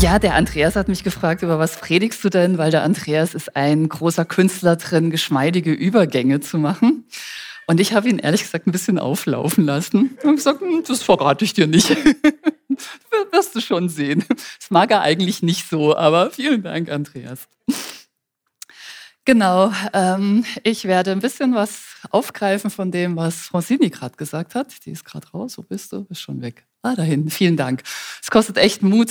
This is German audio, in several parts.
Ja, der Andreas hat mich gefragt, über was predigst du denn? Weil der Andreas ist ein großer Künstler drin, geschmeidige Übergänge zu machen. Und ich habe ihn ehrlich gesagt ein bisschen auflaufen lassen und gesagt, hm, das verrate ich dir nicht. Wirst du schon sehen. Das mag er eigentlich nicht so, aber vielen Dank, Andreas. Genau, ähm, ich werde ein bisschen was aufgreifen von dem, was Francini gerade gesagt hat. Die ist gerade raus. Wo bist du? Ist schon weg. Ah, dahin. Vielen Dank. Es kostet echt Mut,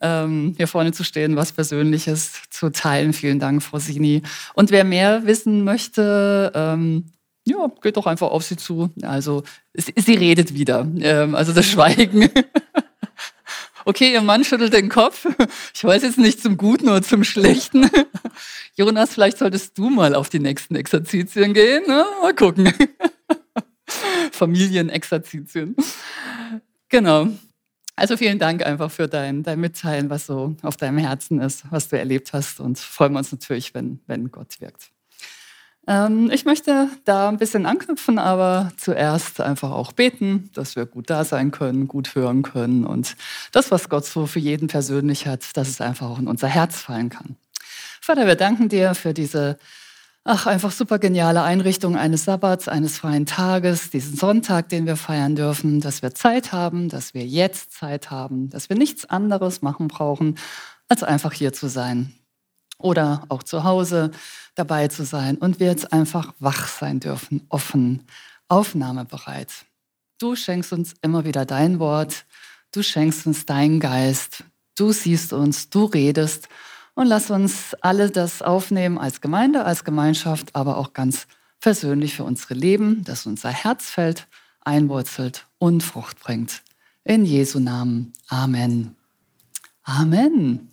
ähm, hier vorne zu stehen, was Persönliches zu teilen. Vielen Dank, Francini. Und wer mehr wissen möchte, ähm, ja, geht doch einfach auf sie zu. Also, sie, sie redet wieder. Ähm, also das Schweigen. Okay, ihr Mann schüttelt den Kopf. Ich weiß jetzt nicht zum Guten oder zum Schlechten. Jonas, vielleicht solltest du mal auf die nächsten Exerzitien gehen. Ne? Mal gucken. Familienexerzitien. Genau. Also vielen Dank einfach für dein, dein Mitteilen, was so auf deinem Herzen ist, was du erlebt hast. Und freuen wir uns natürlich, wenn, wenn Gott wirkt. Ähm, ich möchte da ein bisschen anknüpfen, aber zuerst einfach auch beten, dass wir gut da sein können, gut hören können und das, was Gott so für jeden persönlich hat, dass es einfach auch in unser Herz fallen kann. Vater, wir danken dir für diese Ach, einfach super geniale Einrichtung eines Sabbats, eines freien Tages, diesen Sonntag, den wir feiern dürfen, dass wir Zeit haben, dass wir jetzt Zeit haben, dass wir nichts anderes machen brauchen, als einfach hier zu sein, oder auch zu Hause dabei zu sein und wir jetzt einfach wach sein dürfen, offen, aufnahmebereit. Du schenkst uns immer wieder dein Wort, du schenkst uns deinen Geist, du siehst uns, du redest und lass uns alle das aufnehmen als Gemeinde, als Gemeinschaft, aber auch ganz persönlich für unsere Leben, dass unser Herzfeld einwurzelt und Frucht bringt. In Jesu Namen. Amen. Amen.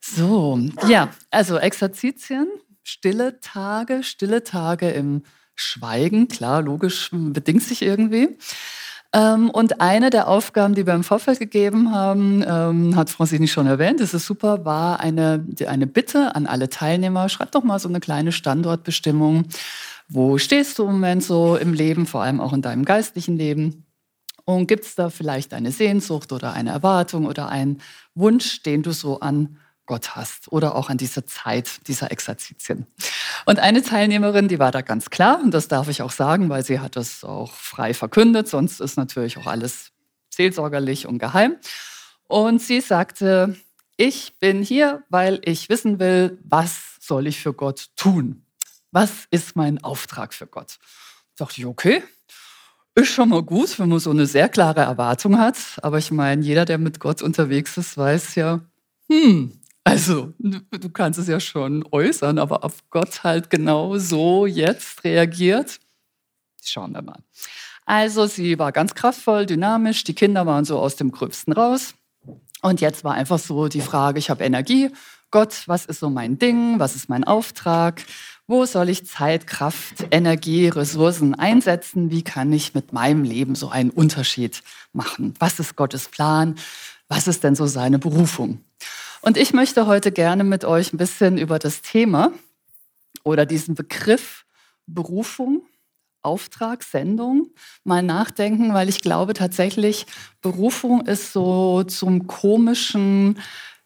So, ja, also Exerzitien, stille Tage, stille Tage im Schweigen, klar, logisch, bedingt sich irgendwie. Ähm, und eine der Aufgaben, die wir im Vorfeld gegeben haben, ähm, hat Francini schon erwähnt, das ist super, war eine, eine Bitte an alle Teilnehmer, schreibt doch mal so eine kleine Standortbestimmung. Wo stehst du im Moment so im Leben, vor allem auch in deinem geistlichen Leben? Und gibt es da vielleicht eine Sehnsucht oder eine Erwartung oder einen Wunsch, den du so an Gott hast oder auch an diese Zeit dieser Exerzitien. Und eine Teilnehmerin, die war da ganz klar, und das darf ich auch sagen, weil sie hat das auch frei verkündet, sonst ist natürlich auch alles seelsorgerlich und geheim. Und sie sagte, ich bin hier, weil ich wissen will, was soll ich für Gott tun? Was ist mein Auftrag für Gott? Da dachte ich, okay, ist schon mal gut, wenn man so eine sehr klare Erwartung hat. Aber ich meine, jeder, der mit Gott unterwegs ist, weiß ja, hm, also, du kannst es ja schon äußern, aber ob Gott halt genau so jetzt reagiert, schauen wir mal. Also, sie war ganz kraftvoll, dynamisch, die Kinder waren so aus dem Gröbsten raus. Und jetzt war einfach so die Frage, ich habe Energie. Gott, was ist so mein Ding? Was ist mein Auftrag? Wo soll ich Zeit, Kraft, Energie, Ressourcen einsetzen? Wie kann ich mit meinem Leben so einen Unterschied machen? Was ist Gottes Plan? Was ist denn so seine Berufung? Und ich möchte heute gerne mit euch ein bisschen über das Thema oder diesen Begriff Berufung, Auftrag, Sendung mal nachdenken, weil ich glaube tatsächlich, Berufung ist so zum komischen,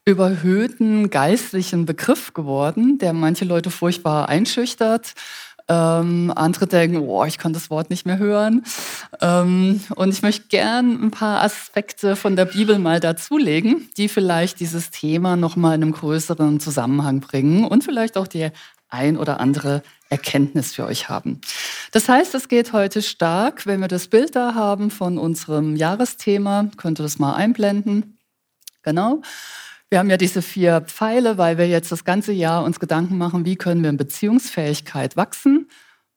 überhöhten geistlichen Begriff geworden, der manche Leute furchtbar einschüchtert ähm, andere denken, oh, ich kann das Wort nicht mehr hören. Ähm, und ich möchte gern ein paar Aspekte von der Bibel mal dazulegen, die vielleicht dieses Thema nochmal in einem größeren Zusammenhang bringen und vielleicht auch die ein oder andere Erkenntnis für euch haben. Das heißt, es geht heute stark, wenn wir das Bild da haben von unserem Jahresthema, könnt ihr das mal einblenden. Genau. Wir haben ja diese vier Pfeile, weil wir jetzt das ganze Jahr uns Gedanken machen, wie können wir in Beziehungsfähigkeit wachsen,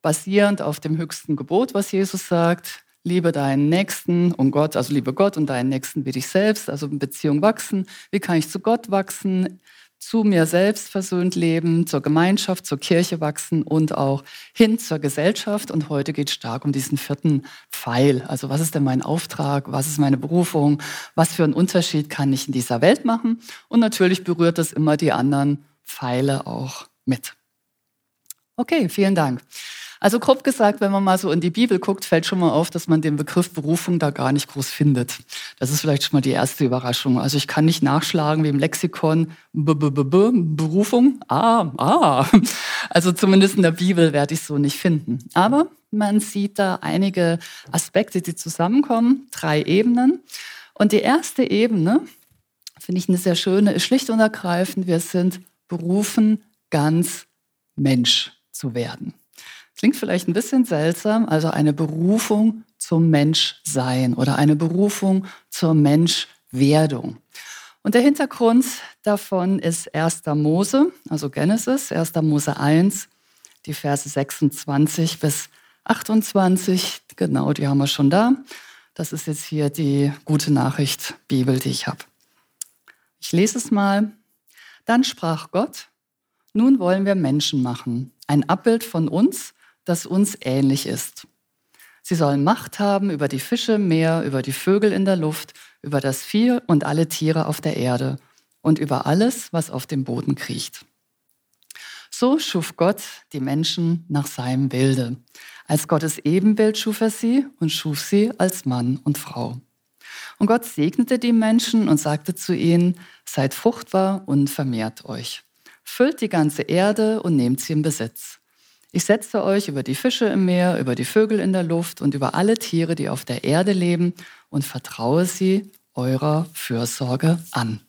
basierend auf dem höchsten Gebot, was Jesus sagt. Liebe deinen Nächsten und Gott, also liebe Gott und deinen Nächsten wie dich selbst, also in Beziehung wachsen. Wie kann ich zu Gott wachsen? Zu mir selbst versöhnt leben, zur Gemeinschaft, zur Kirche wachsen und auch hin zur Gesellschaft. Und heute geht es stark um diesen vierten Pfeil. Also was ist denn mein Auftrag? Was ist meine Berufung? Was für einen Unterschied kann ich in dieser Welt machen? Und natürlich berührt das immer die anderen Pfeile auch mit. Okay, vielen Dank. Also grob gesagt, wenn man mal so in die Bibel guckt, fällt schon mal auf, dass man den Begriff Berufung da gar nicht groß findet. Das ist vielleicht schon mal die erste Überraschung. Also ich kann nicht nachschlagen wie im Lexikon B -B -B -B Berufung. Ah, ah. Also zumindest in der Bibel werde ich so nicht finden. Aber man sieht da einige Aspekte, die zusammenkommen, drei Ebenen. Und die erste Ebene, finde ich eine sehr schöne, ist schlicht und ergreifend, wir sind berufen, ganz Mensch zu werden. Klingt vielleicht ein bisschen seltsam, also eine Berufung zum Menschsein oder eine Berufung zur Menschwerdung. Und der Hintergrund davon ist 1. Mose, also Genesis, 1. Mose 1, die Verse 26 bis 28. Genau, die haben wir schon da. Das ist jetzt hier die gute Nachricht Bibel, die ich habe. Ich lese es mal. Dann sprach Gott, nun wollen wir Menschen machen, ein Abbild von uns, das uns ähnlich ist. Sie sollen Macht haben über die Fische im Meer, über die Vögel in der Luft, über das Vieh und alle Tiere auf der Erde und über alles, was auf dem Boden kriecht. So schuf Gott die Menschen nach seinem Bilde. Als Gottes Ebenbild schuf er sie und schuf sie als Mann und Frau. Und Gott segnete die Menschen und sagte zu ihnen, seid fruchtbar und vermehrt euch. Füllt die ganze Erde und nehmt sie in Besitz. Ich setze euch über die Fische im Meer, über die Vögel in der Luft und über alle Tiere, die auf der Erde leben, und vertraue sie eurer Fürsorge an.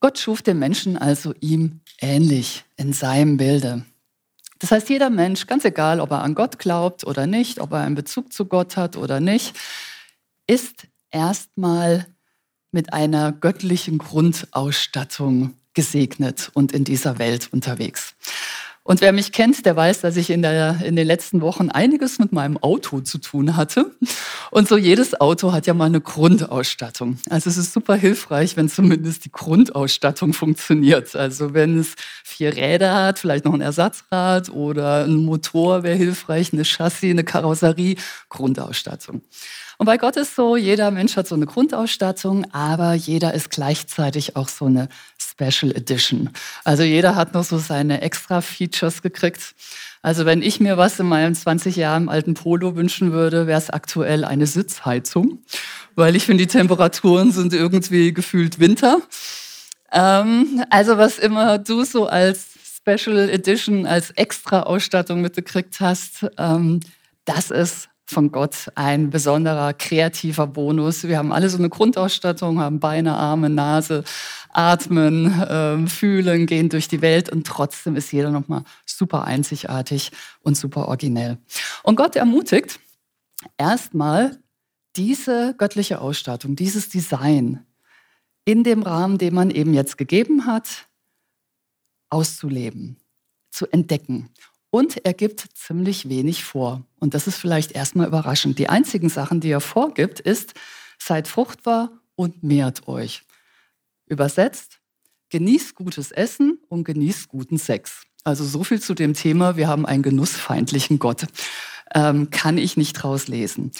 Gott schuf den Menschen also ihm ähnlich in seinem Bilde. Das heißt, jeder Mensch, ganz egal, ob er an Gott glaubt oder nicht, ob er einen Bezug zu Gott hat oder nicht, ist erstmal mit einer göttlichen Grundausstattung gesegnet und in dieser Welt unterwegs. Und wer mich kennt, der weiß, dass ich in, der, in den letzten Wochen einiges mit meinem Auto zu tun hatte. Und so jedes Auto hat ja mal eine Grundausstattung. Also es ist super hilfreich, wenn zumindest die Grundausstattung funktioniert. Also wenn es vier Räder hat, vielleicht noch ein Ersatzrad oder ein Motor wäre hilfreich, eine Chassis, eine Karosserie, Grundausstattung. Und bei Gott ist so, jeder Mensch hat so eine Grundausstattung, aber jeder ist gleichzeitig auch so eine Special Edition. Also jeder hat noch so seine extra Features gekriegt. Also wenn ich mir was in meinem 20 Jahren alten Polo wünschen würde, wäre es aktuell eine Sitzheizung, weil ich finde, die Temperaturen sind irgendwie gefühlt Winter. Ähm, also was immer du so als Special Edition, als extra Ausstattung mitgekriegt hast, ähm, das ist von Gott ein besonderer kreativer Bonus. Wir haben alle so eine Grundausstattung, haben Beine, Arme, Nase, atmen, äh, fühlen, gehen durch die Welt und trotzdem ist jeder nochmal super einzigartig und super originell. Und Gott ermutigt erstmal diese göttliche Ausstattung, dieses Design in dem Rahmen, den man eben jetzt gegeben hat, auszuleben, zu entdecken. Und er gibt ziemlich wenig vor. Und das ist vielleicht erstmal überraschend. Die einzigen Sachen, die er vorgibt, ist, seid fruchtbar und mehrt euch. Übersetzt, genießt gutes Essen und genießt guten Sex. Also so viel zu dem Thema, wir haben einen genussfeindlichen Gott. Ähm, kann ich nicht rauslesen.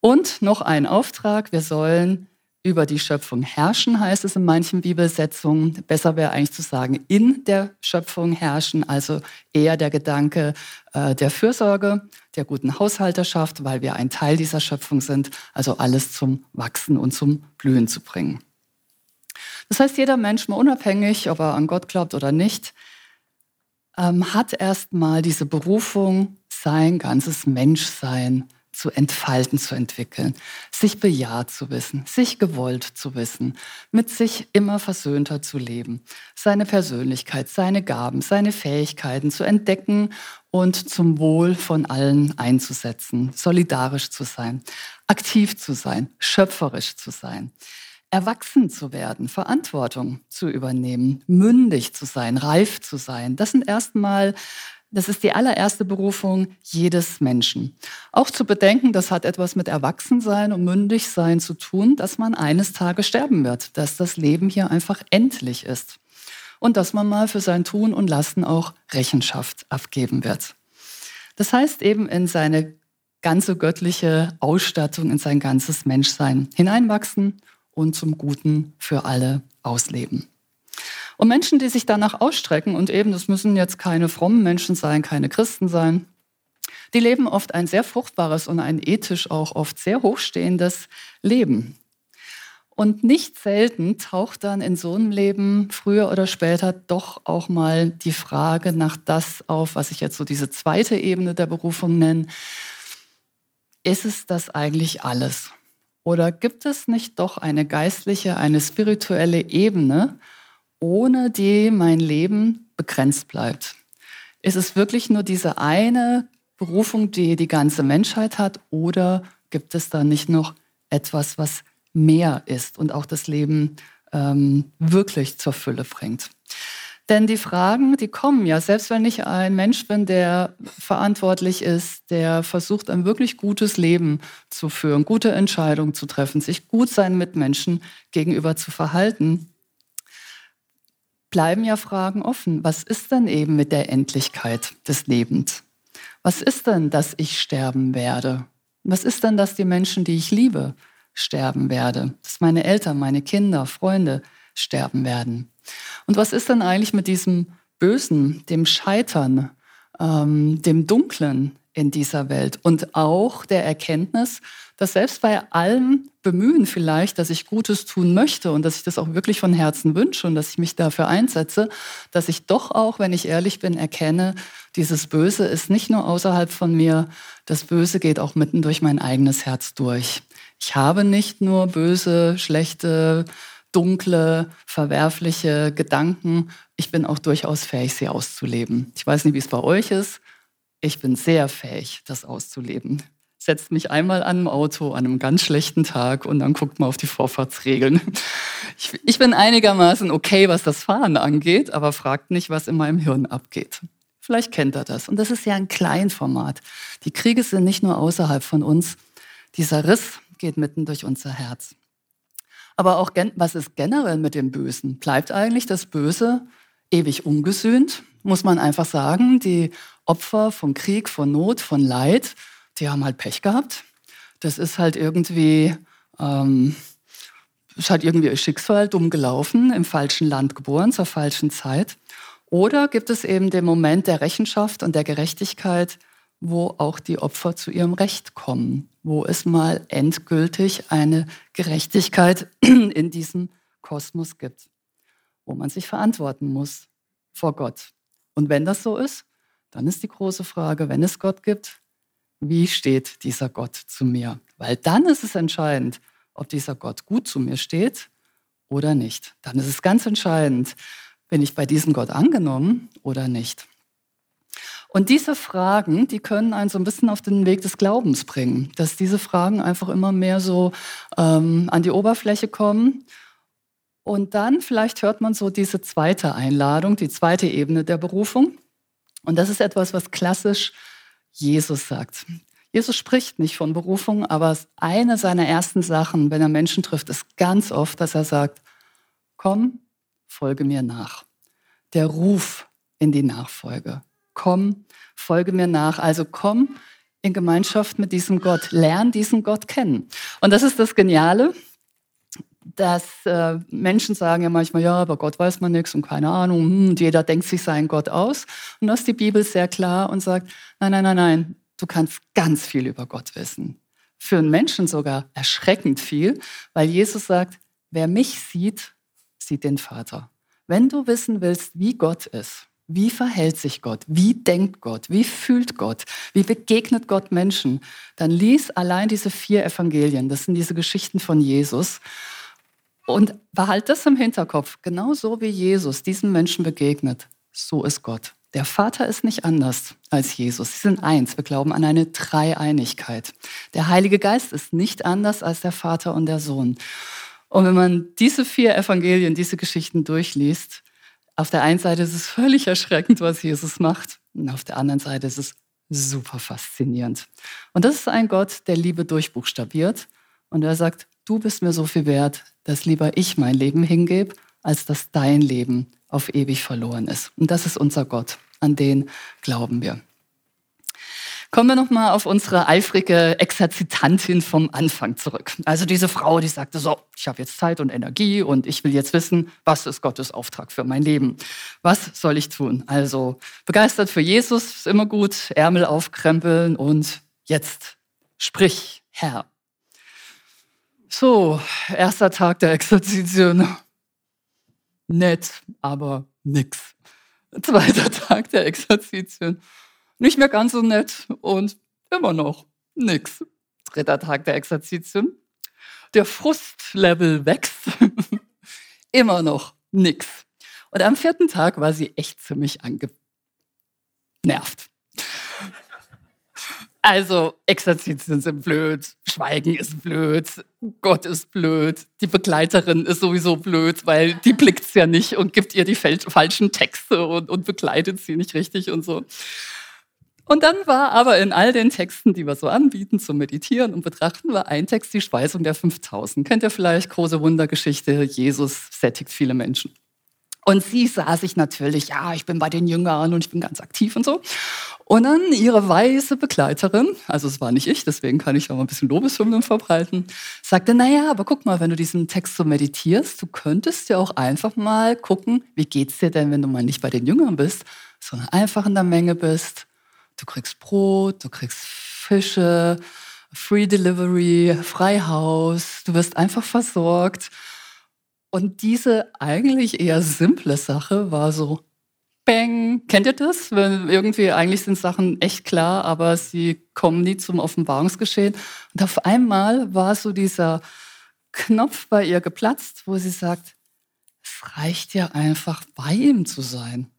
Und noch ein Auftrag, wir sollen über die Schöpfung herrschen, heißt es in manchen Bibelsetzungen. Besser wäre eigentlich zu sagen, in der Schöpfung herrschen, also eher der Gedanke äh, der Fürsorge, der guten Haushalterschaft, weil wir ein Teil dieser Schöpfung sind, also alles zum Wachsen und zum Blühen zu bringen. Das heißt, jeder Mensch, mal unabhängig, ob er an Gott glaubt oder nicht, ähm, hat erstmal diese Berufung, sein ganzes Menschsein zu entfalten, zu entwickeln, sich bejaht zu wissen, sich gewollt zu wissen, mit sich immer versöhnter zu leben, seine Persönlichkeit, seine Gaben, seine Fähigkeiten zu entdecken und zum Wohl von allen einzusetzen, solidarisch zu sein, aktiv zu sein, schöpferisch zu sein erwachsen zu werden, Verantwortung zu übernehmen, mündig zu sein, reif zu sein. Das sind erstmal das ist die allererste Berufung jedes Menschen. Auch zu bedenken, das hat etwas mit Erwachsensein und Mündigsein zu tun, dass man eines Tages sterben wird, dass das Leben hier einfach endlich ist und dass man mal für sein Tun und Lassen auch Rechenschaft abgeben wird. Das heißt eben in seine ganze göttliche Ausstattung, in sein ganzes Menschsein hineinwachsen und zum Guten für alle ausleben. Und Menschen, die sich danach ausstrecken, und eben, das müssen jetzt keine frommen Menschen sein, keine Christen sein, die leben oft ein sehr fruchtbares und ein ethisch auch oft sehr hochstehendes Leben. Und nicht selten taucht dann in so einem Leben früher oder später doch auch mal die Frage nach das auf, was ich jetzt so diese zweite Ebene der Berufung nenne. Ist es das eigentlich alles? Oder gibt es nicht doch eine geistliche, eine spirituelle Ebene, ohne die mein Leben begrenzt bleibt? Ist es wirklich nur diese eine Berufung, die die ganze Menschheit hat, oder gibt es da nicht noch etwas, was mehr ist und auch das Leben ähm, wirklich zur Fülle bringt. Denn die Fragen, die kommen ja, selbst wenn ich ein Mensch bin, der verantwortlich ist, der versucht, ein wirklich gutes Leben zu führen, gute Entscheidungen zu treffen, sich gut seinen Mitmenschen gegenüber zu verhalten, bleiben ja Fragen offen. Was ist denn eben mit der Endlichkeit des Lebens? Was ist denn, dass ich sterben werde? Was ist denn, dass die Menschen, die ich liebe, sterben werde, dass meine Eltern, meine Kinder, Freunde sterben werden. Und was ist denn eigentlich mit diesem Bösen, dem Scheitern, ähm, dem Dunklen in dieser Welt und auch der Erkenntnis, dass selbst bei allem Bemühen vielleicht, dass ich Gutes tun möchte und dass ich das auch wirklich von Herzen wünsche und dass ich mich dafür einsetze, dass ich doch auch, wenn ich ehrlich bin, erkenne, dieses Böse ist nicht nur außerhalb von mir, das Böse geht auch mitten durch mein eigenes Herz durch. Ich habe nicht nur böse, schlechte, dunkle, verwerfliche Gedanken. Ich bin auch durchaus fähig, sie auszuleben. Ich weiß nicht, wie es bei euch ist. Ich bin sehr fähig, das auszuleben. Setzt mich einmal an einem Auto an einem ganz schlechten Tag und dann guckt mal auf die Vorfahrtsregeln. Ich, ich bin einigermaßen okay, was das Fahren angeht, aber fragt nicht, was in meinem Hirn abgeht. Vielleicht kennt er das. Und das ist ja ein Kleinformat. Die Kriege sind nicht nur außerhalb von uns. Dieser Riss geht mitten durch unser Herz. Aber auch, was ist generell mit dem Bösen? Bleibt eigentlich das Böse ewig ungesühnt? Muss man einfach sagen, die Opfer von Krieg, von Not, von Leid, die haben halt Pech gehabt. Das ist halt irgendwie, ähm, ist halt irgendwie ihr Schicksal dumm gelaufen, im falschen Land geboren, zur falschen Zeit. Oder gibt es eben den Moment der Rechenschaft und der Gerechtigkeit, wo auch die Opfer zu ihrem Recht kommen, wo es mal endgültig eine Gerechtigkeit in diesem Kosmos gibt, wo man sich verantworten muss vor Gott. Und wenn das so ist, dann ist die große Frage, wenn es Gott gibt, wie steht dieser Gott zu mir? Weil dann ist es entscheidend, ob dieser Gott gut zu mir steht oder nicht. Dann ist es ganz entscheidend, bin ich bei diesem Gott angenommen oder nicht. Und diese Fragen, die können einen so ein bisschen auf den Weg des Glaubens bringen, dass diese Fragen einfach immer mehr so ähm, an die Oberfläche kommen. Und dann vielleicht hört man so diese zweite Einladung, die zweite Ebene der Berufung. Und das ist etwas, was klassisch Jesus sagt. Jesus spricht nicht von Berufung, aber eine seiner ersten Sachen, wenn er Menschen trifft, ist ganz oft, dass er sagt, komm, folge mir nach. Der Ruf in die Nachfolge komm, folge mir nach. Also komm in Gemeinschaft mit diesem Gott, lern diesen Gott kennen. Und das ist das Geniale, dass äh, Menschen sagen ja manchmal, ja, aber Gott weiß man nichts und keine Ahnung, hm, jeder denkt sich seinen Gott aus. Und das ist die Bibel sehr klar und sagt, nein, nein, nein, nein, du kannst ganz viel über Gott wissen. Für einen Menschen sogar erschreckend viel, weil Jesus sagt, wer mich sieht, sieht den Vater. Wenn du wissen willst, wie Gott ist, wie verhält sich Gott? Wie denkt Gott? Wie fühlt Gott? Wie begegnet Gott Menschen? Dann lies allein diese vier Evangelien. Das sind diese Geschichten von Jesus. Und behalt das im Hinterkopf. Genauso wie Jesus diesen Menschen begegnet, so ist Gott. Der Vater ist nicht anders als Jesus. Sie sind eins. Wir glauben an eine Dreieinigkeit. Der Heilige Geist ist nicht anders als der Vater und der Sohn. Und wenn man diese vier Evangelien, diese Geschichten durchliest, auf der einen Seite ist es völlig erschreckend, was Jesus macht, und auf der anderen Seite ist es super faszinierend. Und das ist ein Gott, der Liebe durchbuchstabiert und er sagt, du bist mir so viel wert, dass lieber ich mein Leben hingebe, als dass dein Leben auf ewig verloren ist. Und das ist unser Gott, an den glauben wir. Kommen wir nochmal auf unsere eifrige Exerzitantin vom Anfang zurück. Also diese Frau, die sagte so, ich habe jetzt Zeit und Energie und ich will jetzt wissen, was ist Gottes Auftrag für mein Leben? Was soll ich tun? Also begeistert für Jesus ist immer gut, Ärmel aufkrempeln und jetzt sprich, Herr. So, erster Tag der Exerzitien. Nett, aber nix. Zweiter Tag der Exerzitien nicht mehr ganz so nett und immer noch nix. Dritter Tag der Exerzitien. Der Frustlevel wächst. immer noch nix. Und am vierten Tag war sie echt ziemlich angenervt. Also, Exerzitien sind blöd, Schweigen ist blöd, Gott ist blöd, die Begleiterin ist sowieso blöd, weil die blickt's ja nicht und gibt ihr die falschen Texte und, und begleitet sie nicht richtig und so. Und dann war aber in all den Texten, die wir so anbieten zum Meditieren und Betrachten, war ein Text die Speisung der 5000. Kennt ihr vielleicht große Wundergeschichte? Jesus sättigt viele Menschen. Und sie sah sich natürlich, ja, ich bin bei den Jüngern und ich bin ganz aktiv und so. Und dann ihre weiße Begleiterin, also es war nicht ich, deswegen kann ich auch mal ein bisschen Lobeshymnen verbreiten, sagte, naja, aber guck mal, wenn du diesen Text so meditierst, du könntest ja auch einfach mal gucken, wie geht's dir denn, wenn du mal nicht bei den Jüngern bist, sondern einfach in der Menge bist Du kriegst Brot, du kriegst Fische, Free Delivery, Freihaus, du wirst einfach versorgt. Und diese eigentlich eher simple Sache war so, bang, kennt ihr das? Wenn irgendwie eigentlich sind Sachen echt klar, aber sie kommen nie zum Offenbarungsgeschehen. Und auf einmal war so dieser Knopf bei ihr geplatzt, wo sie sagt, es reicht ja einfach bei ihm zu sein.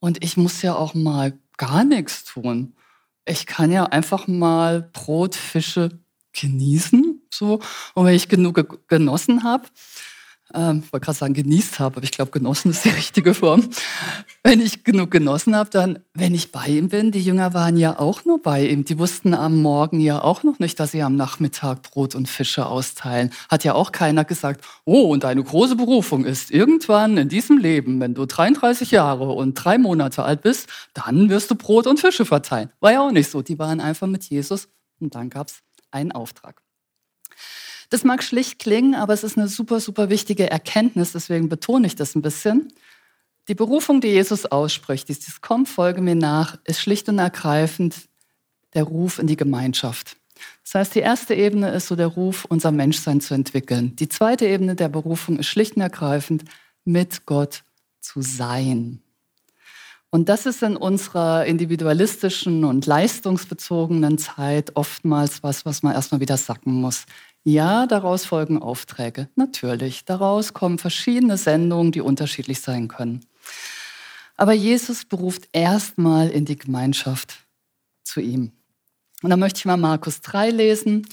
Und ich muss ja auch mal gar nichts tun. Ich kann ja einfach mal Brot, Fische genießen, so. Und wenn ich genug genossen habe, ähm, ich wollte gerade sagen genießt habe, aber ich glaube, genossen ist die richtige Form. Wenn ich genug genossen habe, dann, wenn ich bei ihm bin, die Jünger waren ja auch nur bei ihm. Die wussten am Morgen ja auch noch nicht, dass sie am Nachmittag Brot und Fische austeilen. Hat ja auch keiner gesagt, oh, und deine große Berufung ist irgendwann in diesem Leben, wenn du 33 Jahre und drei Monate alt bist, dann wirst du Brot und Fische verteilen. War ja auch nicht so. Die waren einfach mit Jesus und dann gab es einen Auftrag. Das mag schlicht klingen, aber es ist eine super, super wichtige Erkenntnis, deswegen betone ich das ein bisschen. Die Berufung, die Jesus ausspricht, dieses Komm, folge mir nach, ist schlicht und ergreifend der Ruf in die Gemeinschaft. Das heißt, die erste Ebene ist so der Ruf, unser Menschsein zu entwickeln. Die zweite Ebene der Berufung ist schlicht und ergreifend, mit Gott zu sein. Und das ist in unserer individualistischen und leistungsbezogenen Zeit oftmals was, was man erstmal wieder sacken muss. Ja, daraus folgen Aufträge, natürlich. Daraus kommen verschiedene Sendungen, die unterschiedlich sein können. Aber Jesus beruft erstmal in die Gemeinschaft zu ihm. Und da möchte ich mal Markus 3 lesen.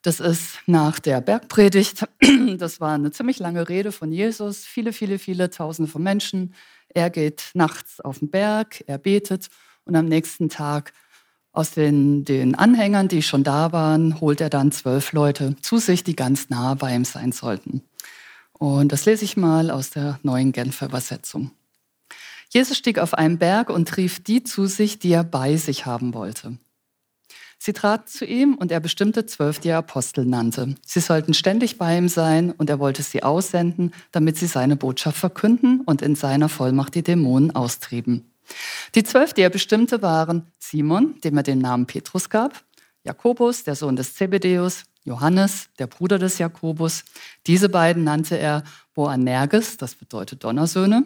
Das ist nach der Bergpredigt. Das war eine ziemlich lange Rede von Jesus. Viele, viele, viele Tausende von Menschen. Er geht nachts auf den Berg, er betet und am nächsten Tag aus den, den Anhängern, die schon da waren, holt er dann zwölf Leute zu sich, die ganz nah bei ihm sein sollten. Und das lese ich mal aus der neuen Genfer Übersetzung. Jesus stieg auf einen Berg und rief die zu sich, die er bei sich haben wollte. Sie traten zu ihm und er bestimmte zwölf, die er Apostel nannte. Sie sollten ständig bei ihm sein und er wollte sie aussenden, damit sie seine Botschaft verkünden und in seiner Vollmacht die Dämonen austrieben. Die zwölf, die er bestimmte, waren Simon, dem er den Namen Petrus gab, Jakobus, der Sohn des Zebedeus, Johannes, der Bruder des Jakobus. Diese beiden nannte er Boanerges, das bedeutet Donnersöhne,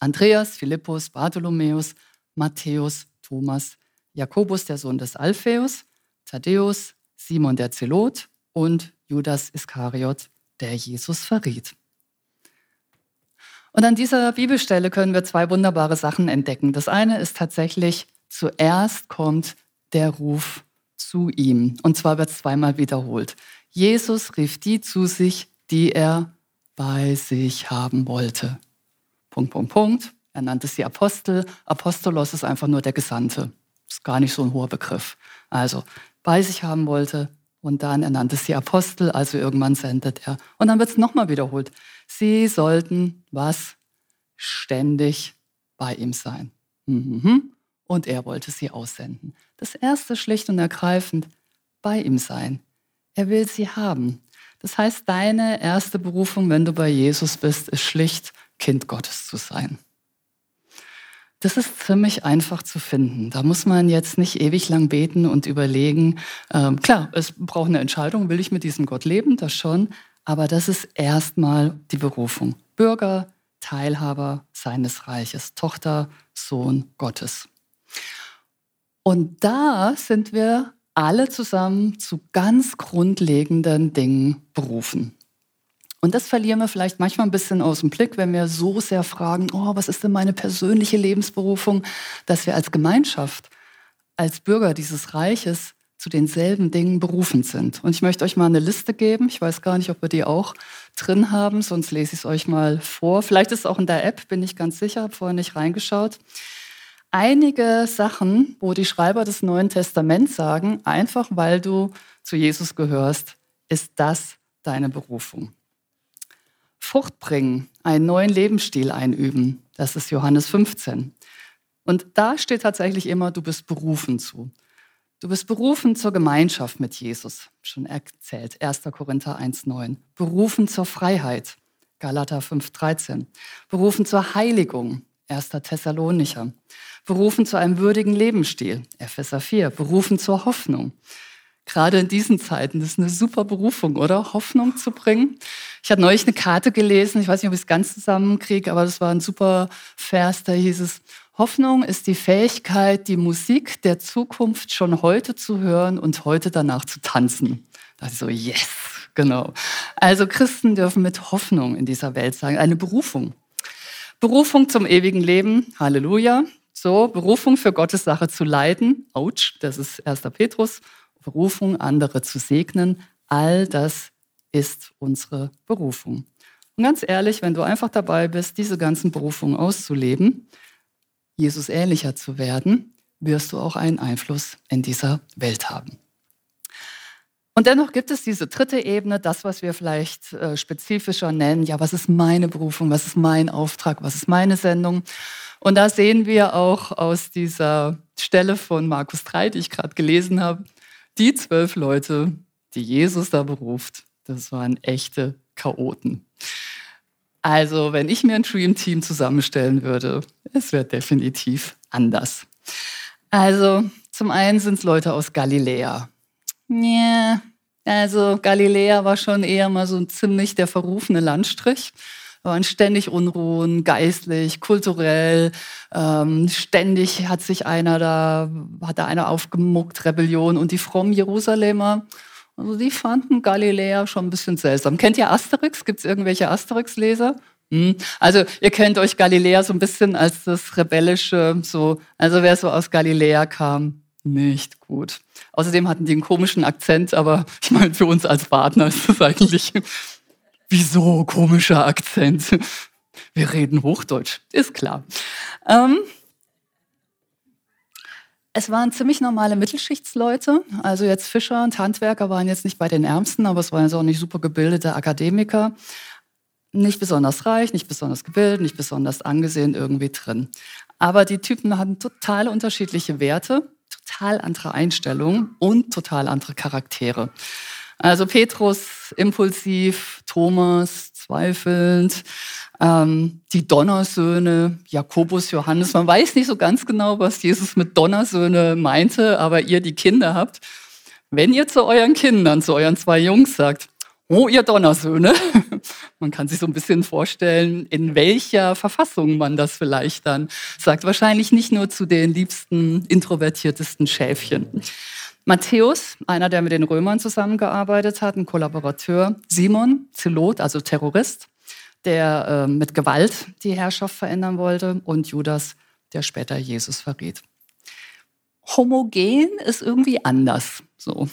Andreas, Philippus, Bartholomäus, Matthäus, Thomas, Jakobus, der Sohn des Alpheus, Thaddäus, Simon der Zelot und Judas Iskariot, der Jesus verriet. Und an dieser Bibelstelle können wir zwei wunderbare Sachen entdecken. Das eine ist tatsächlich, zuerst kommt der Ruf zu ihm. Und zwar wird es zweimal wiederholt. Jesus rief die zu sich, die er bei sich haben wollte. Punkt, Punkt, Punkt. Er nannte sie Apostel. Apostolos ist einfach nur der Gesandte. Ist gar nicht so ein hoher Begriff. Also bei sich haben wollte und dann er nannte sie Apostel, also irgendwann sendet er. Und dann wird es nochmal wiederholt. Sie sollten was? Ständig bei ihm sein. Mhm. und er wollte sie aussenden. Das erste schlicht und ergreifend, bei ihm sein. Er will sie haben. Das heißt, deine erste Berufung, wenn du bei Jesus bist, ist schlicht, Kind Gottes zu sein. Das ist ziemlich einfach zu finden. Da muss man jetzt nicht ewig lang beten und überlegen. Ähm, klar, es braucht eine Entscheidung, will ich mit diesem Gott leben, das schon. Aber das ist erstmal die Berufung. Bürger, Teilhaber seines Reiches, Tochter, Sohn Gottes. Und da sind wir alle zusammen zu ganz grundlegenden Dingen berufen. Und das verlieren wir vielleicht manchmal ein bisschen aus dem Blick, wenn wir so sehr fragen, oh, was ist denn meine persönliche Lebensberufung, dass wir als Gemeinschaft, als Bürger dieses Reiches zu denselben Dingen berufen sind. Und ich möchte euch mal eine Liste geben. Ich weiß gar nicht, ob wir die auch drin haben, sonst lese ich es euch mal vor. Vielleicht ist es auch in der App, bin ich ganz sicher, habe vorher nicht reingeschaut. Einige Sachen, wo die Schreiber des Neuen Testaments sagen, einfach weil du zu Jesus gehörst, ist das deine Berufung. Frucht bringen, einen neuen Lebensstil einüben. Das ist Johannes 15. Und da steht tatsächlich immer, du bist berufen zu. Du bist berufen zur Gemeinschaft mit Jesus, schon erzählt, 1. Korinther 1.9. Berufen zur Freiheit, Galater 5.13. Berufen zur Heiligung, 1. Thessalonicher. Berufen zu einem würdigen Lebensstil, Epheser 4. Berufen zur Hoffnung, gerade in diesen Zeiten. Das ist eine super Berufung, oder? Hoffnung zu bringen. Ich hatte neulich eine Karte gelesen, ich weiß nicht, ob ich es ganz zusammenkriege, aber das war ein super Vers, da hieß es, Hoffnung ist die Fähigkeit, die Musik der Zukunft schon heute zu hören und heute danach zu tanzen. Da dachte ich so, yes, genau. Also Christen dürfen mit Hoffnung in dieser Welt sagen, eine Berufung. Berufung zum ewigen Leben, Halleluja. So, Berufung für Gottes Sache zu leiden, ouch, das ist 1. Petrus. Berufung, andere zu segnen. All das ist unsere Berufung. Und ganz ehrlich, wenn du einfach dabei bist, diese ganzen Berufungen auszuleben, Jesus ähnlicher zu werden, wirst du auch einen Einfluss in dieser Welt haben. Und dennoch gibt es diese dritte Ebene, das, was wir vielleicht äh, spezifischer nennen. Ja, was ist meine Berufung? Was ist mein Auftrag? Was ist meine Sendung? Und da sehen wir auch aus dieser Stelle von Markus 3, die ich gerade gelesen habe, die zwölf Leute, die Jesus da beruft, das waren echte Chaoten. Also, wenn ich mir ein Dream Team zusammenstellen würde, es wäre definitiv anders. Also, zum einen sind es Leute aus Galiläa. Ja, also Galiläa war schon eher mal so ein ziemlich der verrufene Landstrich. Da waren ständig Unruhen, geistlich, kulturell. Ähm, ständig hat sich einer da, hat da einer aufgemuckt, Rebellion. Und die frommen Jerusalemer, also die fanden Galiläa schon ein bisschen seltsam. Kennt ihr Asterix? Gibt es irgendwelche Asterix-Leser? Hm. Also ihr kennt euch Galiläa so ein bisschen als das rebellische, so, also wer so aus Galiläa kam, nicht gut. Außerdem hatten die einen komischen Akzent, aber ich meine, für uns als Partner ist das eigentlich Wieso komischer Akzent? Wir reden Hochdeutsch, ist klar. Ähm, es waren ziemlich normale Mittelschichtsleute. Also jetzt Fischer und Handwerker waren jetzt nicht bei den Ärmsten, aber es waren jetzt auch nicht super gebildete Akademiker. Nicht besonders reich, nicht besonders gebildet, nicht besonders angesehen irgendwie drin. Aber die Typen hatten total unterschiedliche Werte, total andere Einstellungen und total andere Charaktere. Also Petrus impulsiv, Thomas zweifelnd, ähm, die Donnersöhne, Jakobus, Johannes. Man weiß nicht so ganz genau, was Jesus mit Donnersöhne meinte, aber ihr die Kinder habt. Wenn ihr zu euren Kindern, zu euren zwei Jungs sagt, Oh, ihr Donnersöhne. Man kann sich so ein bisschen vorstellen, in welcher Verfassung man das vielleicht dann sagt. Wahrscheinlich nicht nur zu den liebsten, introvertiertesten Schäfchen. Matthäus, einer, der mit den Römern zusammengearbeitet hat, ein Kollaborateur. Simon, Zelot, also Terrorist, der äh, mit Gewalt die Herrschaft verändern wollte. Und Judas, der später Jesus verrät. Homogen ist irgendwie anders. So.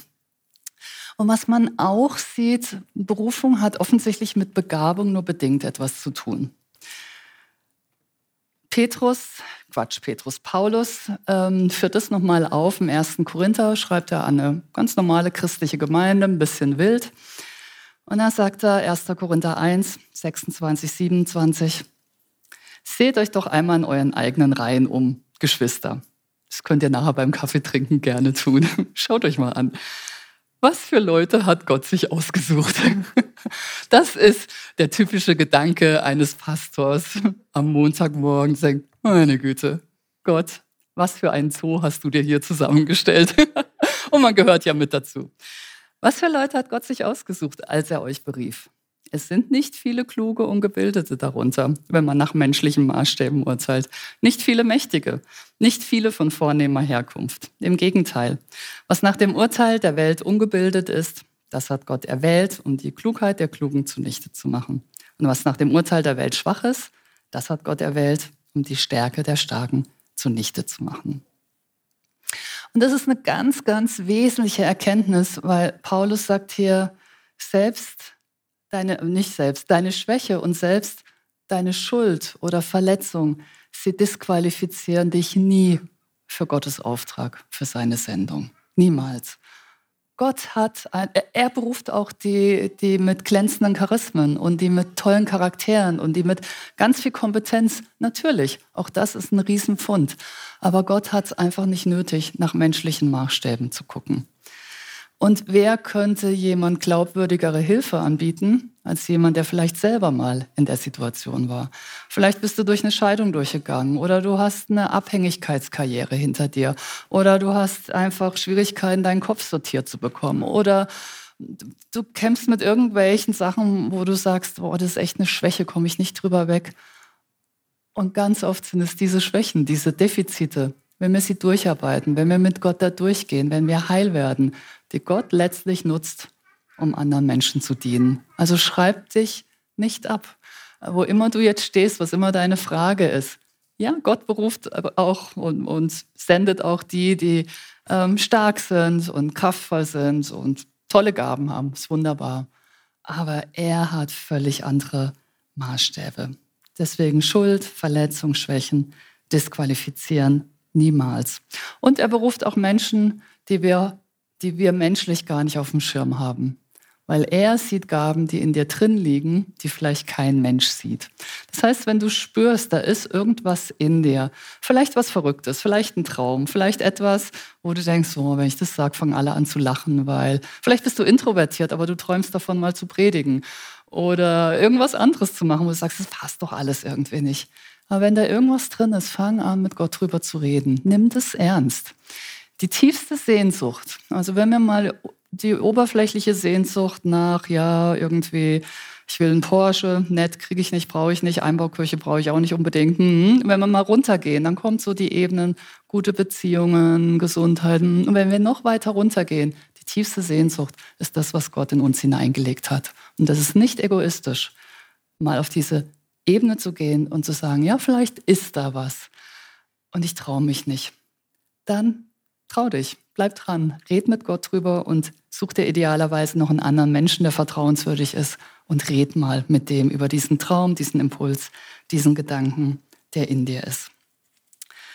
Und was man auch sieht, Berufung hat offensichtlich mit Begabung nur bedingt etwas zu tun. Petrus, Quatsch, Petrus, Paulus ähm, führt das nochmal auf. Im ersten Korinther schreibt er an eine ganz normale christliche Gemeinde, ein bisschen wild. Und da sagt er, 1. Korinther 1, 26, 27, Seht euch doch einmal in euren eigenen Reihen um, Geschwister. Das könnt ihr nachher beim Kaffeetrinken gerne tun. Schaut euch mal an. Was für Leute hat Gott sich ausgesucht? Das ist der typische Gedanke eines Pastors am Montagmorgen. Denkt, meine Güte, Gott, was für einen Zoo hast du dir hier zusammengestellt? Und man gehört ja mit dazu. Was für Leute hat Gott sich ausgesucht, als er euch berief? Es sind nicht viele kluge und Gebildete darunter, wenn man nach menschlichen Maßstäben urteilt. Nicht viele Mächtige, nicht viele von vornehmer Herkunft. Im Gegenteil, was nach dem Urteil der Welt ungebildet ist, das hat Gott erwählt, um die Klugheit der Klugen zunichte zu machen. Und was nach dem Urteil der Welt schwach ist, das hat Gott erwählt, um die Stärke der Starken zunichte zu machen. Und das ist eine ganz, ganz wesentliche Erkenntnis, weil Paulus sagt hier, selbst deine, nicht selbst, deine Schwäche und selbst deine Schuld oder Verletzung, sie disqualifizieren dich nie für Gottes Auftrag, für seine Sendung. Niemals. Gott hat, er beruft auch die, die mit glänzenden Charismen und die mit tollen Charakteren und die mit ganz viel Kompetenz. Natürlich, auch das ist ein Riesenfund. Aber Gott hat es einfach nicht nötig, nach menschlichen Maßstäben zu gucken. Und wer könnte jemand glaubwürdigere Hilfe anbieten als jemand, der vielleicht selber mal in der Situation war? Vielleicht bist du durch eine Scheidung durchgegangen oder du hast eine Abhängigkeitskarriere hinter dir oder du hast einfach Schwierigkeiten, deinen Kopf sortiert zu bekommen oder du kämpfst mit irgendwelchen Sachen, wo du sagst, boah, das ist echt eine Schwäche, komme ich nicht drüber weg. Und ganz oft sind es diese Schwächen, diese Defizite, wenn wir sie durcharbeiten, wenn wir mit Gott da durchgehen, wenn wir heil werden, die Gott letztlich nutzt, um anderen Menschen zu dienen. Also schreib dich nicht ab. Wo immer du jetzt stehst, was immer deine Frage ist. Ja, Gott beruft auch und, und sendet auch die, die ähm, stark sind und kraftvoll sind und tolle Gaben haben. Ist wunderbar. Aber er hat völlig andere Maßstäbe. Deswegen Schuld, Verletzung, Schwächen disqualifizieren niemals. Und er beruft auch Menschen, die wir die wir menschlich gar nicht auf dem Schirm haben. Weil er sieht Gaben, die in dir drin liegen, die vielleicht kein Mensch sieht. Das heißt, wenn du spürst, da ist irgendwas in dir, vielleicht was Verrücktes, vielleicht ein Traum, vielleicht etwas, wo du denkst, oh, wenn ich das sage, fangen alle an zu lachen, weil vielleicht bist du introvertiert, aber du träumst davon, mal zu predigen oder irgendwas anderes zu machen, wo du sagst, das passt doch alles irgendwie nicht. Aber wenn da irgendwas drin ist, fang an, mit Gott drüber zu reden. Nimm das ernst. Die tiefste Sehnsucht, also wenn wir mal die oberflächliche Sehnsucht nach, ja, irgendwie, ich will einen Porsche, nett, kriege ich nicht, brauche ich nicht, Einbaukirche brauche ich auch nicht unbedingt. Hm, wenn wir mal runtergehen, dann kommt so die Ebenen, gute Beziehungen, Gesundheit. Und wenn wir noch weiter runtergehen, die tiefste Sehnsucht ist das, was Gott in uns hineingelegt hat. Und das ist nicht egoistisch, mal auf diese Ebene zu gehen und zu sagen, ja, vielleicht ist da was und ich traue mich nicht. Dann trau dich, bleib dran, red mit Gott drüber und such dir idealerweise noch einen anderen Menschen, der vertrauenswürdig ist und red mal mit dem über diesen Traum, diesen Impuls, diesen Gedanken, der in dir ist.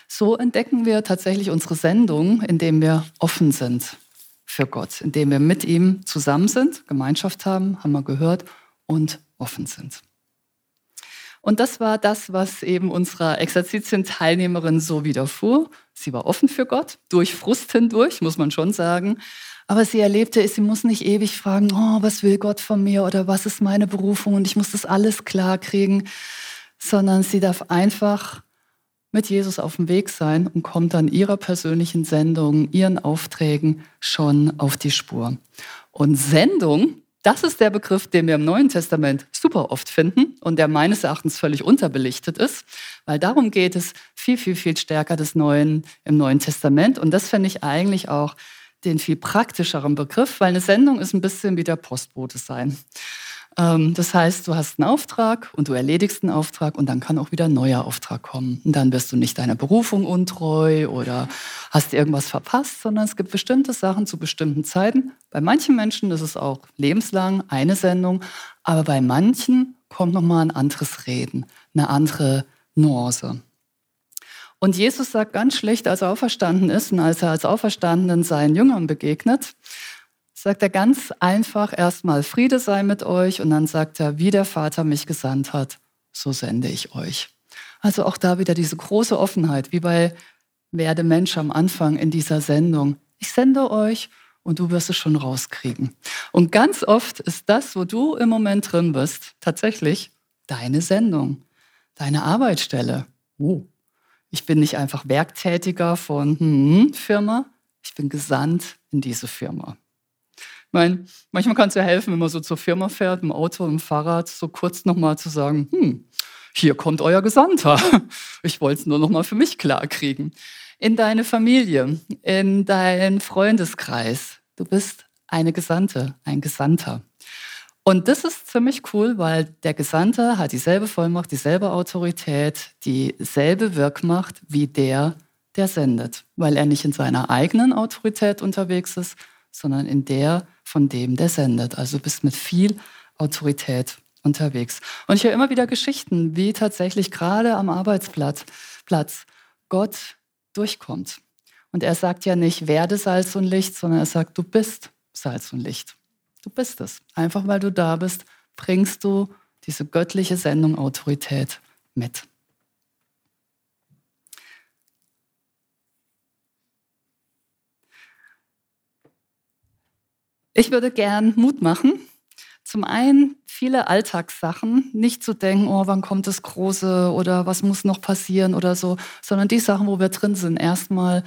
So entdecken wir tatsächlich unsere Sendung, indem wir offen sind für Gott, indem wir mit ihm zusammen sind, Gemeinschaft haben, haben wir gehört, und offen sind. Und das war das, was eben unserer Exerzitien-Teilnehmerin so widerfuhr. Sie war offen für Gott, durch Frust hindurch, muss man schon sagen. Aber sie erlebte es, sie muss nicht ewig fragen, oh, was will Gott von mir oder was ist meine Berufung und ich muss das alles klar kriegen, sondern sie darf einfach mit Jesus auf dem Weg sein und kommt dann ihrer persönlichen Sendung, ihren Aufträgen schon auf die Spur. Und Sendung das ist der Begriff, den wir im Neuen Testament super oft finden und der meines Erachtens völlig unterbelichtet ist, weil darum geht es viel, viel, viel stärker des Neuen im Neuen Testament. Und das finde ich eigentlich auch den viel praktischeren Begriff, weil eine Sendung ist ein bisschen wie der Postbote sein. Ähm, das heißt, du hast einen Auftrag und du erledigst einen Auftrag und dann kann auch wieder ein neuer Auftrag kommen. Und dann wirst du nicht deiner Berufung untreu oder hast irgendwas verpasst, sondern es gibt bestimmte Sachen zu bestimmten Zeiten. Bei manchen Menschen ist es auch lebenslang eine Sendung, aber bei manchen kommt nochmal ein anderes Reden, eine andere Nuance. Und Jesus sagt ganz schlecht, als er auferstanden ist und als er als Auferstandenen seinen Jüngern begegnet, sagt er ganz einfach erstmal, Friede sei mit euch und dann sagt er, wie der Vater mich gesandt hat, so sende ich euch. Also auch da wieder diese große Offenheit, wie bei werde Mensch am Anfang in dieser Sendung. Ich sende euch und du wirst es schon rauskriegen. Und ganz oft ist das, wo du im Moment drin bist, tatsächlich deine Sendung, deine Arbeitsstelle. Oh, ich bin nicht einfach Werktätiger von hm, Firma, ich bin gesandt in diese Firma. Meine, manchmal kann es ja helfen, wenn man so zur Firma fährt, im Auto, im Fahrrad, so kurz nochmal zu sagen, hm, hier kommt euer Gesandter. Ich wollte es nur nochmal für mich klarkriegen. In deine Familie, in deinen Freundeskreis. Du bist eine Gesandte, ein Gesandter. Und das ist ziemlich cool, weil der Gesandte hat dieselbe Vollmacht, dieselbe Autorität, dieselbe Wirkmacht wie der, der sendet, weil er nicht in seiner eigenen Autorität unterwegs ist, sondern in der von dem, der sendet. Also du bist mit viel Autorität unterwegs. Und ich höre immer wieder Geschichten, wie tatsächlich gerade am Arbeitsplatz Platz Gott durchkommt. Und er sagt ja nicht, werde Salz und Licht, sondern er sagt, du bist Salz und Licht. Du bist es. Einfach weil du da bist, bringst du diese göttliche Sendung Autorität mit. Ich würde gern Mut machen. Zum einen viele Alltagssachen, nicht zu denken, oh, wann kommt das Große oder was muss noch passieren oder so, sondern die Sachen, wo wir drin sind, erstmal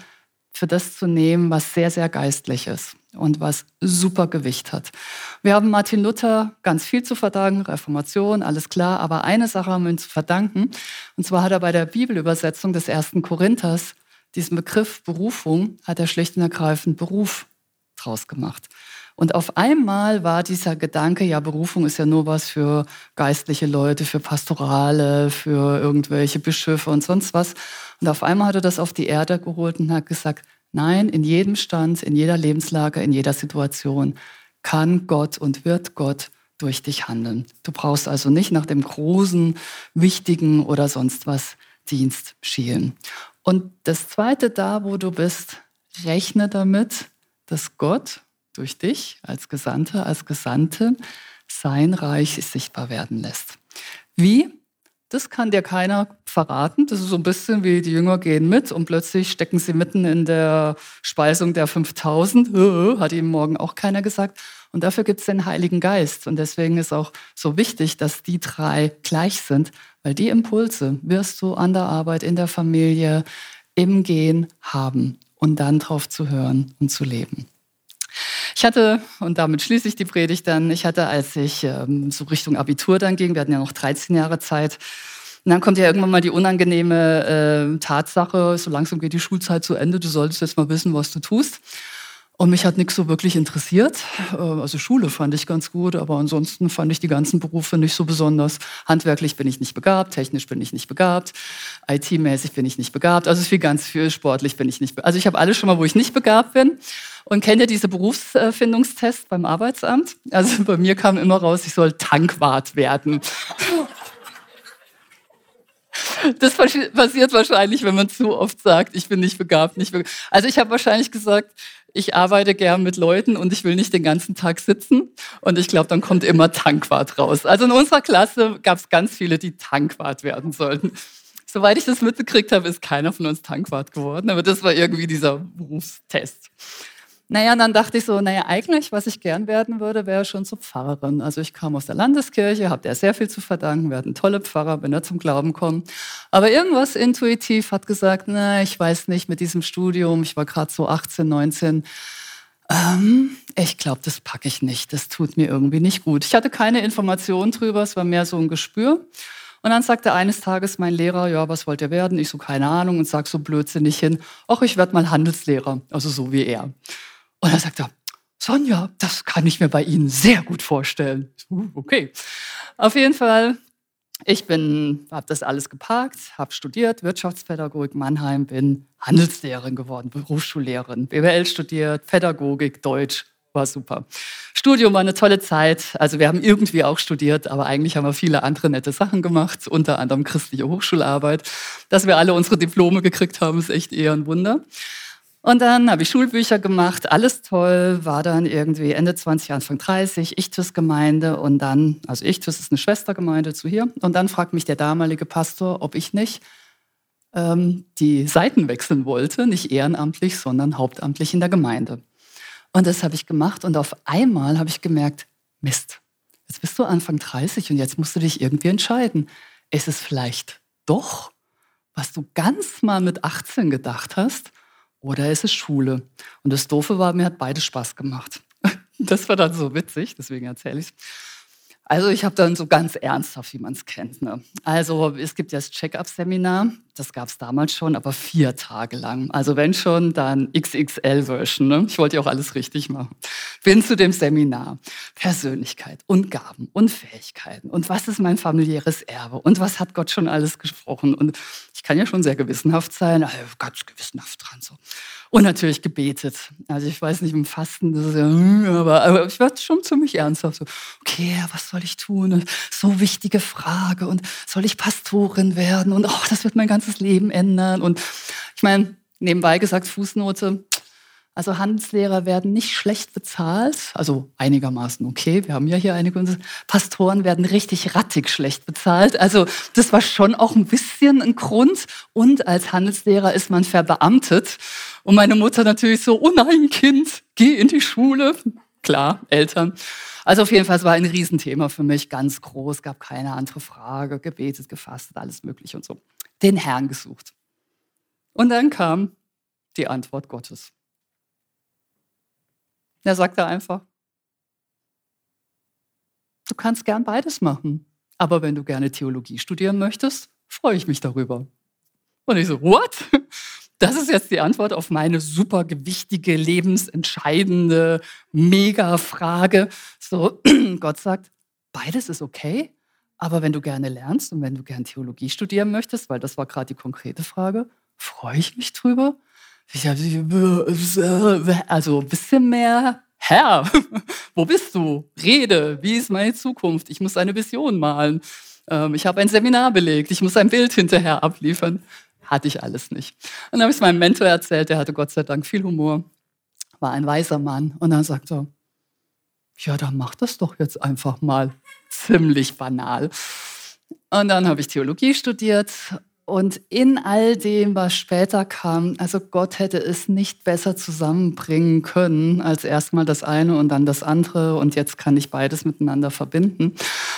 für das zu nehmen, was sehr, sehr geistlich ist und was super Gewicht hat. Wir haben Martin Luther ganz viel zu verdanken, Reformation, alles klar, aber eine Sache haben wir ihm zu verdanken, und zwar hat er bei der Bibelübersetzung des ersten Korinthers diesen Begriff Berufung, hat er schlicht und ergreifend Beruf draus gemacht. Und auf einmal war dieser Gedanke, ja, Berufung ist ja nur was für geistliche Leute, für Pastorale, für irgendwelche Bischöfe und sonst was. Und auf einmal hat er das auf die Erde geholt und hat gesagt, nein, in jedem Stand, in jeder Lebenslage, in jeder Situation kann Gott und wird Gott durch dich handeln. Du brauchst also nicht nach dem großen, wichtigen oder sonst was Dienst schielen. Und das Zweite da, wo du bist, rechne damit, dass Gott durch dich als Gesandter, als Gesandte sein Reich sichtbar werden lässt. Wie? Das kann dir keiner verraten. Das ist so ein bisschen wie die Jünger gehen mit und plötzlich stecken sie mitten in der Speisung der 5000. Äh, hat ihm morgen auch keiner gesagt. Und dafür gibt es den Heiligen Geist. Und deswegen ist auch so wichtig, dass die drei gleich sind, weil die Impulse wirst du an der Arbeit, in der Familie, im Gehen haben und dann drauf zu hören und zu leben. Ich hatte, und damit schließe ich die Predigt dann, ich hatte, als ich ähm, so Richtung Abitur dann ging, wir hatten ja noch 13 Jahre Zeit, und dann kommt ja irgendwann mal die unangenehme äh, Tatsache, so langsam geht die Schulzeit zu Ende, du solltest jetzt mal wissen, was du tust. Und mich hat nichts so wirklich interessiert. Äh, also Schule fand ich ganz gut, aber ansonsten fand ich die ganzen Berufe nicht so besonders. Handwerklich bin ich nicht begabt, technisch bin ich nicht begabt, IT-mäßig bin ich nicht begabt. Also viel ganz viel sportlich bin ich nicht. begabt. Also ich habe alles schon mal, wo ich nicht begabt bin. Und kennt ihr diese Berufsfindungstests beim Arbeitsamt? Also bei mir kam immer raus, ich soll Tankwart werden. Das passiert wahrscheinlich, wenn man zu oft sagt, ich bin nicht begabt, nicht begabt. Also ich habe wahrscheinlich gesagt, ich arbeite gern mit Leuten und ich will nicht den ganzen Tag sitzen. Und ich glaube, dann kommt immer Tankwart raus. Also in unserer Klasse gab es ganz viele, die Tankwart werden sollten. Soweit ich das mitgekriegt habe, ist keiner von uns Tankwart geworden. Aber das war irgendwie dieser Berufstest. Naja, dann dachte ich so, naja, eigentlich, was ich gern werden würde, wäre schon so Pfarrerin. Also ich kam aus der Landeskirche, habe der sehr viel zu verdanken. Wir hatten tolle Pfarrer, bin da zum Glauben gekommen. Aber irgendwas intuitiv hat gesagt, na, ich weiß nicht, mit diesem Studium, ich war gerade so 18, 19, ähm, ich glaube, das packe ich nicht. Das tut mir irgendwie nicht gut. Ich hatte keine Informationen drüber, es war mehr so ein Gespür. Und dann sagte eines Tages mein Lehrer, ja, was wollt ihr werden? Ich so, keine Ahnung und sag so blödsinnig hin, ach, ich werde mal Handelslehrer, also so wie er. Und dann sagt er, Sonja, das kann ich mir bei Ihnen sehr gut vorstellen. Uh, okay. Auf jeden Fall, ich bin, habe das alles geparkt, habe studiert, Wirtschaftspädagogik Mannheim, bin Handelslehrerin geworden, Berufsschullehrerin, BWL studiert, Pädagogik, Deutsch, war super. Studium war eine tolle Zeit. Also wir haben irgendwie auch studiert, aber eigentlich haben wir viele andere nette Sachen gemacht, unter anderem christliche Hochschularbeit. Dass wir alle unsere Diplome gekriegt haben, ist echt eher ein Wunder. Und dann habe ich Schulbücher gemacht, alles toll, war dann irgendwie Ende 20, Anfang 30, Ichtus-Gemeinde und dann, also Ichtus ist eine Schwestergemeinde zu hier, und dann fragt mich der damalige Pastor, ob ich nicht ähm, die Seiten wechseln wollte, nicht ehrenamtlich, sondern hauptamtlich in der Gemeinde. Und das habe ich gemacht und auf einmal habe ich gemerkt, Mist, jetzt bist du Anfang 30 und jetzt musst du dich irgendwie entscheiden. Ist es vielleicht doch, was du ganz mal mit 18 gedacht hast, oder ist es Schule? Und das Doofe war, mir hat beides Spaß gemacht. Das war dann so witzig, deswegen erzähle ich es. Also ich habe dann so ganz ernsthaft, wie man es kennt. Ne? Also es gibt ja das Check-up-Seminar, das gab es damals schon, aber vier Tage lang. Also wenn schon, dann XXL-Version. Ne? Ich wollte ja auch alles richtig machen. Bin zu dem Seminar. Persönlichkeit und Gaben und Fähigkeiten. Und was ist mein familiäres Erbe? Und was hat Gott schon alles gesprochen? Und ich kann ja schon sehr gewissenhaft sein, also ganz gewissenhaft dran so. Und natürlich gebetet. Also ich weiß nicht, im Fasten, das ist ja, aber, aber ich war schon ziemlich ernsthaft. So, okay, was soll ich tun? Und so wichtige Frage. Und soll ich Pastorin werden? Und oh, das wird mein ganzes Leben ändern. Und ich meine, nebenbei gesagt, Fußnote, also Handelslehrer werden nicht schlecht bezahlt, also einigermaßen okay. Wir haben ja hier einige Pastoren werden richtig rattig schlecht bezahlt. Also das war schon auch ein bisschen ein Grund. Und als Handelslehrer ist man verbeamtet. Und meine Mutter natürlich so, oh nein, Kind, geh in die Schule. Klar, Eltern. Also auf jeden Fall, es war ein Riesenthema für mich, ganz groß, gab keine andere Frage, gebetet, gefastet, alles mögliche und so. Den Herrn gesucht. Und dann kam die Antwort Gottes. Er sagte einfach, du kannst gern beides machen, aber wenn du gerne Theologie studieren möchtest, freue ich mich darüber. Und ich so, what? Das ist jetzt die Antwort auf meine super gewichtige, lebensentscheidende Mega-Frage. So, Gott sagt, beides ist okay, aber wenn du gerne lernst und wenn du gerne Theologie studieren möchtest, weil das war gerade die konkrete Frage, freue ich mich drüber. Ich habe also ein bisschen mehr, Herr, wo bist du? Rede, wie ist meine Zukunft? Ich muss eine Vision malen. Ähm, ich habe ein Seminar belegt, ich muss ein Bild hinterher abliefern. Hatte ich alles nicht. Und dann habe ich es meinem Mentor erzählt, der hatte Gott sei Dank viel Humor, war ein weiser Mann. Und dann sagt er, ja, dann mach das doch jetzt einfach mal. Ziemlich banal. Und dann habe ich Theologie studiert und in all dem, was später kam, also Gott hätte es nicht besser zusammenbringen können, als erstmal das eine und dann das andere. Und jetzt kann ich beides miteinander verbinden.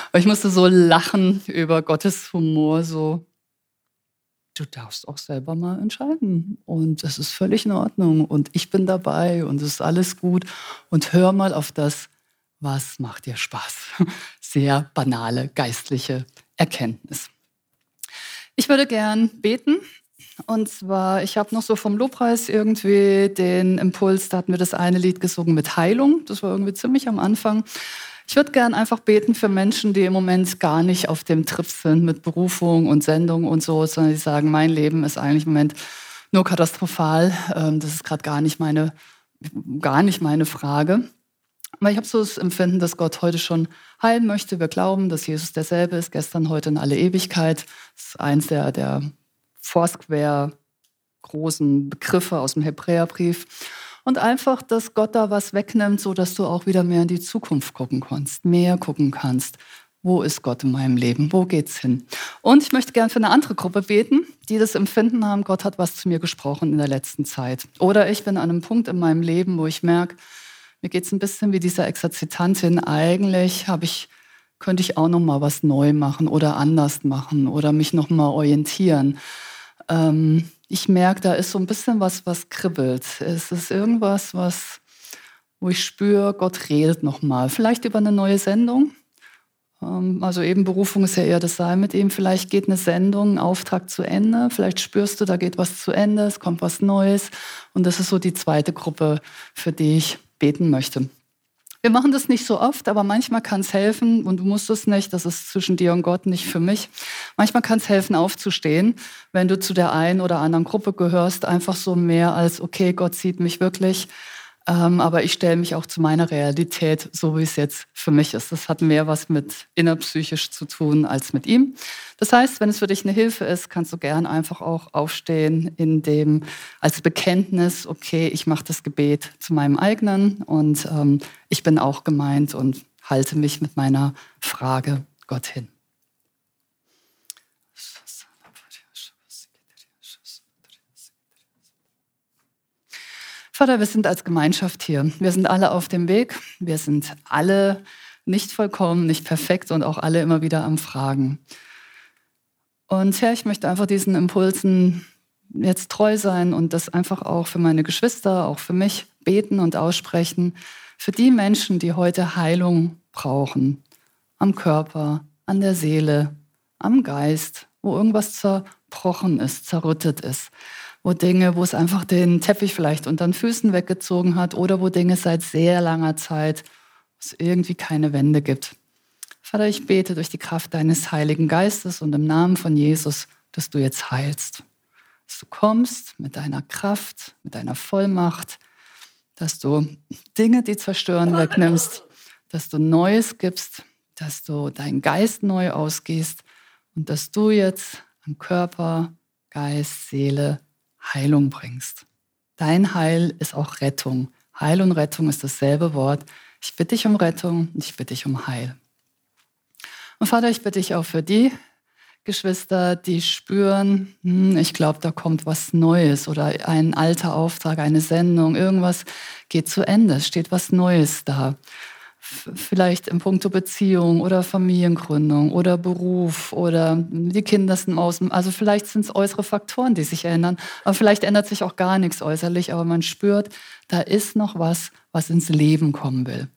Aber ich musste so lachen über Gottes Humor, so, du darfst auch selber mal entscheiden. Und es ist völlig in Ordnung. Und ich bin dabei und es ist alles gut. Und hör mal auf das, was macht dir Spaß. Sehr banale geistliche Erkenntnis. Ich würde gern beten. Und zwar, ich habe noch so vom Lobpreis irgendwie den Impuls, da hatten wir das eine Lied gesungen mit Heilung. Das war irgendwie ziemlich am Anfang. Ich würde gern einfach beten für Menschen, die im Moment gar nicht auf dem Trip sind mit Berufung und Sendung und so, sondern die sagen, mein Leben ist eigentlich im Moment nur katastrophal. Ähm, das ist gerade gar nicht meine, gar nicht meine Frage. Aber ich habe so das Empfinden, dass Gott heute schon heilen möchte. Wir glauben, dass Jesus derselbe ist, gestern, heute in alle Ewigkeit. Das ist eins der, der Foursquare großen Begriffe aus dem Hebräerbrief. Und einfach, dass Gott da was wegnimmt, so dass du auch wieder mehr in die Zukunft gucken kannst, mehr gucken kannst. Wo ist Gott in meinem Leben? Wo geht's hin? Und ich möchte gerne für eine andere Gruppe beten, die das Empfinden haben, Gott hat was zu mir gesprochen in der letzten Zeit. Oder ich bin an einem Punkt in meinem Leben, wo ich merke, mir geht es ein bisschen wie dieser Exerzitantin. Eigentlich habe ich, könnte ich auch noch mal was neu machen oder anders machen oder mich noch mal orientieren. Ähm, ich merke, da ist so ein bisschen was, was kribbelt. Es ist irgendwas, was, wo ich spüre, Gott redet noch mal. Vielleicht über eine neue Sendung. Ähm, also eben Berufung ist ja eher das Sein mit ihm. Vielleicht geht eine Sendung, ein Auftrag zu Ende. Vielleicht spürst du, da geht was zu Ende, es kommt was Neues. Und das ist so die zweite Gruppe, für die ich beten möchte. Wir machen das nicht so oft, aber manchmal kann es helfen, und du musst es nicht, das ist zwischen dir und Gott, nicht für mich. Manchmal kann es helfen, aufzustehen, wenn du zu der einen oder anderen Gruppe gehörst, einfach so mehr als, okay, Gott sieht mich wirklich, ähm, aber ich stelle mich auch zu meiner Realität, so wie es jetzt für mich ist. Das hat mehr was mit innerpsychisch zu tun als mit ihm. Das heißt, wenn es für dich eine Hilfe ist, kannst du gern einfach auch aufstehen in dem als Bekenntnis, okay, ich mache das Gebet zu meinem eigenen und ähm, ich bin auch gemeint und halte mich mit meiner Frage Gott hin. Vater, wir sind als Gemeinschaft hier. Wir sind alle auf dem Weg. Wir sind alle nicht vollkommen, nicht perfekt und auch alle immer wieder am Fragen. Und Herr, ich möchte einfach diesen Impulsen jetzt treu sein und das einfach auch für meine Geschwister, auch für mich beten und aussprechen. Für die Menschen, die heute Heilung brauchen. Am Körper, an der Seele, am Geist, wo irgendwas zerbrochen ist, zerrüttet ist. Wo Dinge, wo es einfach den Teppich vielleicht unter den Füßen weggezogen hat oder wo Dinge seit sehr langer Zeit, es irgendwie keine Wände gibt. Vater, ich bete durch die Kraft deines Heiligen Geistes und im Namen von Jesus, dass du jetzt heilst. Dass du kommst mit deiner Kraft, mit deiner Vollmacht, dass du Dinge, die zerstören, wegnimmst, dass du Neues gibst, dass du deinen Geist neu ausgehst und dass du jetzt am Körper, Geist, Seele Heilung bringst. Dein Heil ist auch Rettung. Heil und Rettung ist dasselbe Wort. Ich bitte dich um Rettung und ich bitte dich um Heil. Und Vater, ich bitte dich auch für die Geschwister, die spüren, hm, ich glaube, da kommt was Neues oder ein alter Auftrag, eine Sendung, irgendwas geht zu Ende, es steht was Neues da vielleicht im Punkto Beziehung oder Familiengründung oder Beruf oder die Kinder sind außen. Also vielleicht sind es äußere Faktoren, die sich ändern, aber vielleicht ändert sich auch gar nichts äußerlich, aber man spürt, da ist noch was, was ins Leben kommen will.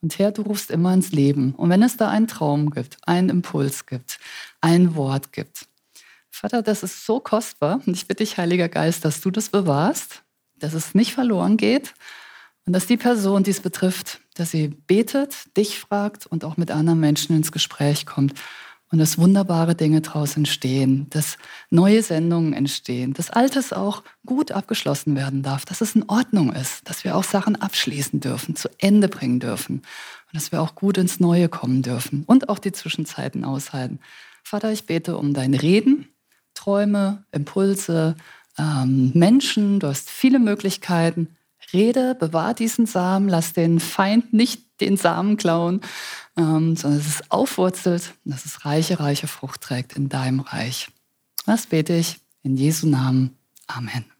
Und Herr, du rufst immer ins Leben. Und wenn es da einen Traum gibt, einen Impuls gibt, ein Wort gibt, Vater, das ist so kostbar. Und ich bitte dich, Heiliger Geist, dass du das bewahrst, dass es nicht verloren geht und dass die Person, die es betrifft, dass sie betet, dich fragt und auch mit anderen Menschen ins Gespräch kommt. Und dass wunderbare Dinge daraus entstehen, dass neue Sendungen entstehen, dass Altes auch gut abgeschlossen werden darf, dass es in Ordnung ist, dass wir auch Sachen abschließen dürfen, zu Ende bringen dürfen und dass wir auch gut ins Neue kommen dürfen und auch die Zwischenzeiten aushalten. Vater, ich bete um dein Reden, Träume, Impulse, ähm, Menschen, du hast viele Möglichkeiten, Rede, bewahr diesen Samen, lass den Feind nicht den Samen klauen, ähm, sondern dass es aufwurzelt und dass es reiche, reiche Frucht trägt in deinem Reich. Das bete ich in Jesu Namen. Amen.